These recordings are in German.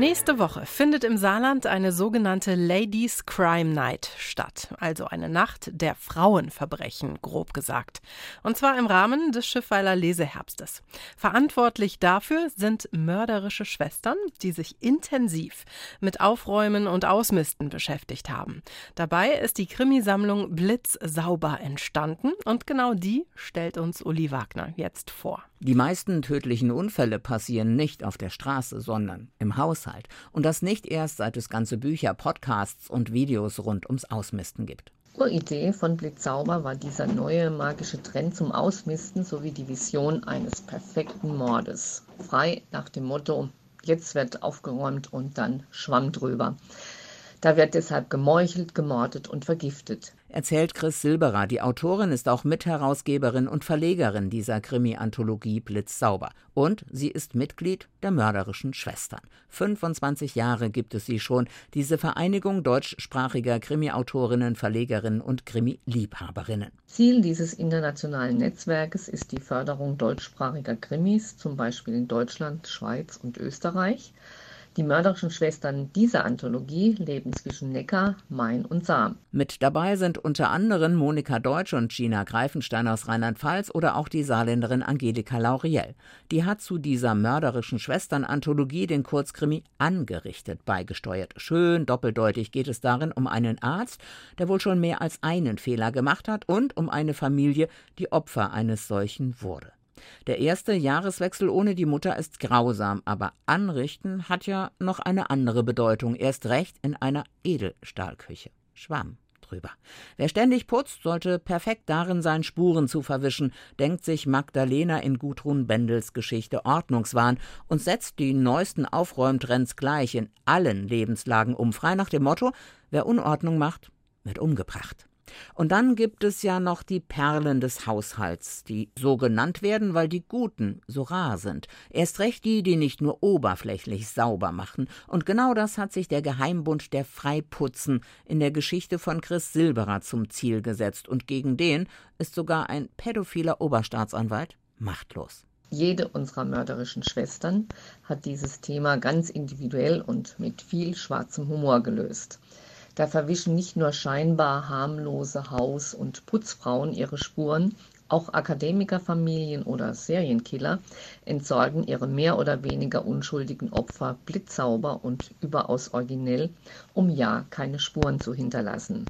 Nächste Woche findet im Saarland eine sogenannte Ladies Crime Night statt, also eine Nacht der Frauenverbrechen, grob gesagt. Und zwar im Rahmen des Schiffweiler Leseherbstes. Verantwortlich dafür sind mörderische Schwestern, die sich intensiv mit Aufräumen und Ausmisten beschäftigt haben. Dabei ist die Krimisammlung Blitzsauber entstanden und genau die stellt uns Uli Wagner jetzt vor. Die meisten tödlichen Unfälle passieren nicht auf der Straße, sondern im Haushalt. Und das nicht erst, seit es ganze Bücher, Podcasts und Videos rund ums Ausmisten gibt. Uridee von Blitzauber war dieser neue magische Trend zum Ausmisten sowie die Vision eines perfekten Mordes. Frei nach dem Motto, jetzt wird aufgeräumt und dann Schwamm drüber. Da wird deshalb gemeuchelt, gemordet und vergiftet. Erzählt Chris Silberer. Die Autorin ist auch Mitherausgeberin und Verlegerin dieser Krimi-Anthologie Blitzsauber. Und sie ist Mitglied der mörderischen Schwestern. 25 Jahre gibt es sie schon, diese Vereinigung deutschsprachiger Krimi-Autorinnen, Verlegerinnen und Krimi-Liebhaberinnen. Ziel dieses internationalen Netzwerkes ist die Förderung deutschsprachiger Krimis, zum Beispiel in Deutschland, Schweiz und Österreich. Die mörderischen Schwestern dieser Anthologie leben zwischen Neckar, Main und Saar. Mit dabei sind unter anderem Monika Deutsch und Gina Greifenstein aus Rheinland-Pfalz oder auch die Saarländerin Angelika Lauriel. Die hat zu dieser mörderischen Schwestern-Anthologie den Kurzkrimi Angerichtet beigesteuert. Schön doppeldeutig geht es darin um einen Arzt, der wohl schon mehr als einen Fehler gemacht hat und um eine Familie, die Opfer eines solchen wurde. Der erste Jahreswechsel ohne die Mutter ist grausam, aber anrichten hat ja noch eine andere Bedeutung, erst recht in einer Edelstahlküche. Schwamm drüber. Wer ständig putzt, sollte perfekt darin sein, Spuren zu verwischen, denkt sich Magdalena in Gudrun Bendels Geschichte Ordnungswahn und setzt die neuesten Aufräumtrends gleich in allen Lebenslagen um, frei nach dem Motto, wer Unordnung macht, wird umgebracht. Und dann gibt es ja noch die Perlen des Haushalts, die so genannt werden, weil die Guten so rar sind. Erst recht die, die nicht nur oberflächlich sauber machen. Und genau das hat sich der Geheimbund der Freiputzen in der Geschichte von Chris Silberer zum Ziel gesetzt. Und gegen den ist sogar ein pädophiler Oberstaatsanwalt machtlos. Jede unserer mörderischen Schwestern hat dieses Thema ganz individuell und mit viel schwarzem Humor gelöst. Da verwischen nicht nur scheinbar harmlose Haus- und Putzfrauen ihre Spuren, auch Akademikerfamilien oder Serienkiller entsorgen ihre mehr oder weniger unschuldigen Opfer blitzsauber und überaus originell, um ja keine Spuren zu hinterlassen.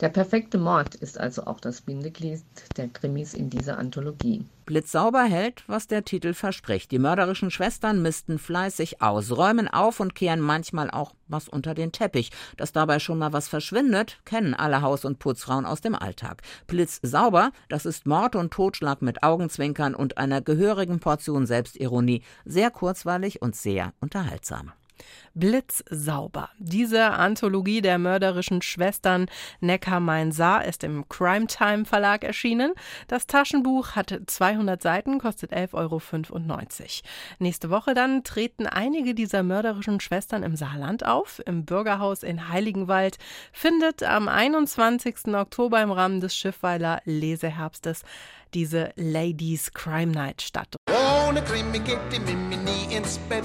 Der perfekte Mord ist also auch das Bindeglied der Krimis in dieser Anthologie. Blitzsauber hält, was der Titel verspricht. Die mörderischen Schwestern missten fleißig aus, räumen auf und kehren manchmal auch was unter den Teppich. Dass dabei schon mal was verschwindet, kennen alle Haus- und Putzfrauen aus dem Alltag. Blitzsauber, das ist Mord und Totschlag mit Augenzwinkern und einer gehörigen Portion Selbstironie. Sehr kurzweilig und sehr unterhaltsam. Blitzsauber. Diese Anthologie der mörderischen Schwestern Neckar-Main-Saar ist im Crime Time Verlag erschienen. Das Taschenbuch hat 200 Seiten, kostet 11,95 Euro. Nächste Woche dann treten einige dieser mörderischen Schwestern im Saarland auf. Im Bürgerhaus in Heiligenwald findet am 21. Oktober im Rahmen des Schiffweiler Leseherbstes diese Ladies Crime Night statt. Ohne Krimi geht die Mimi nie ins Bett.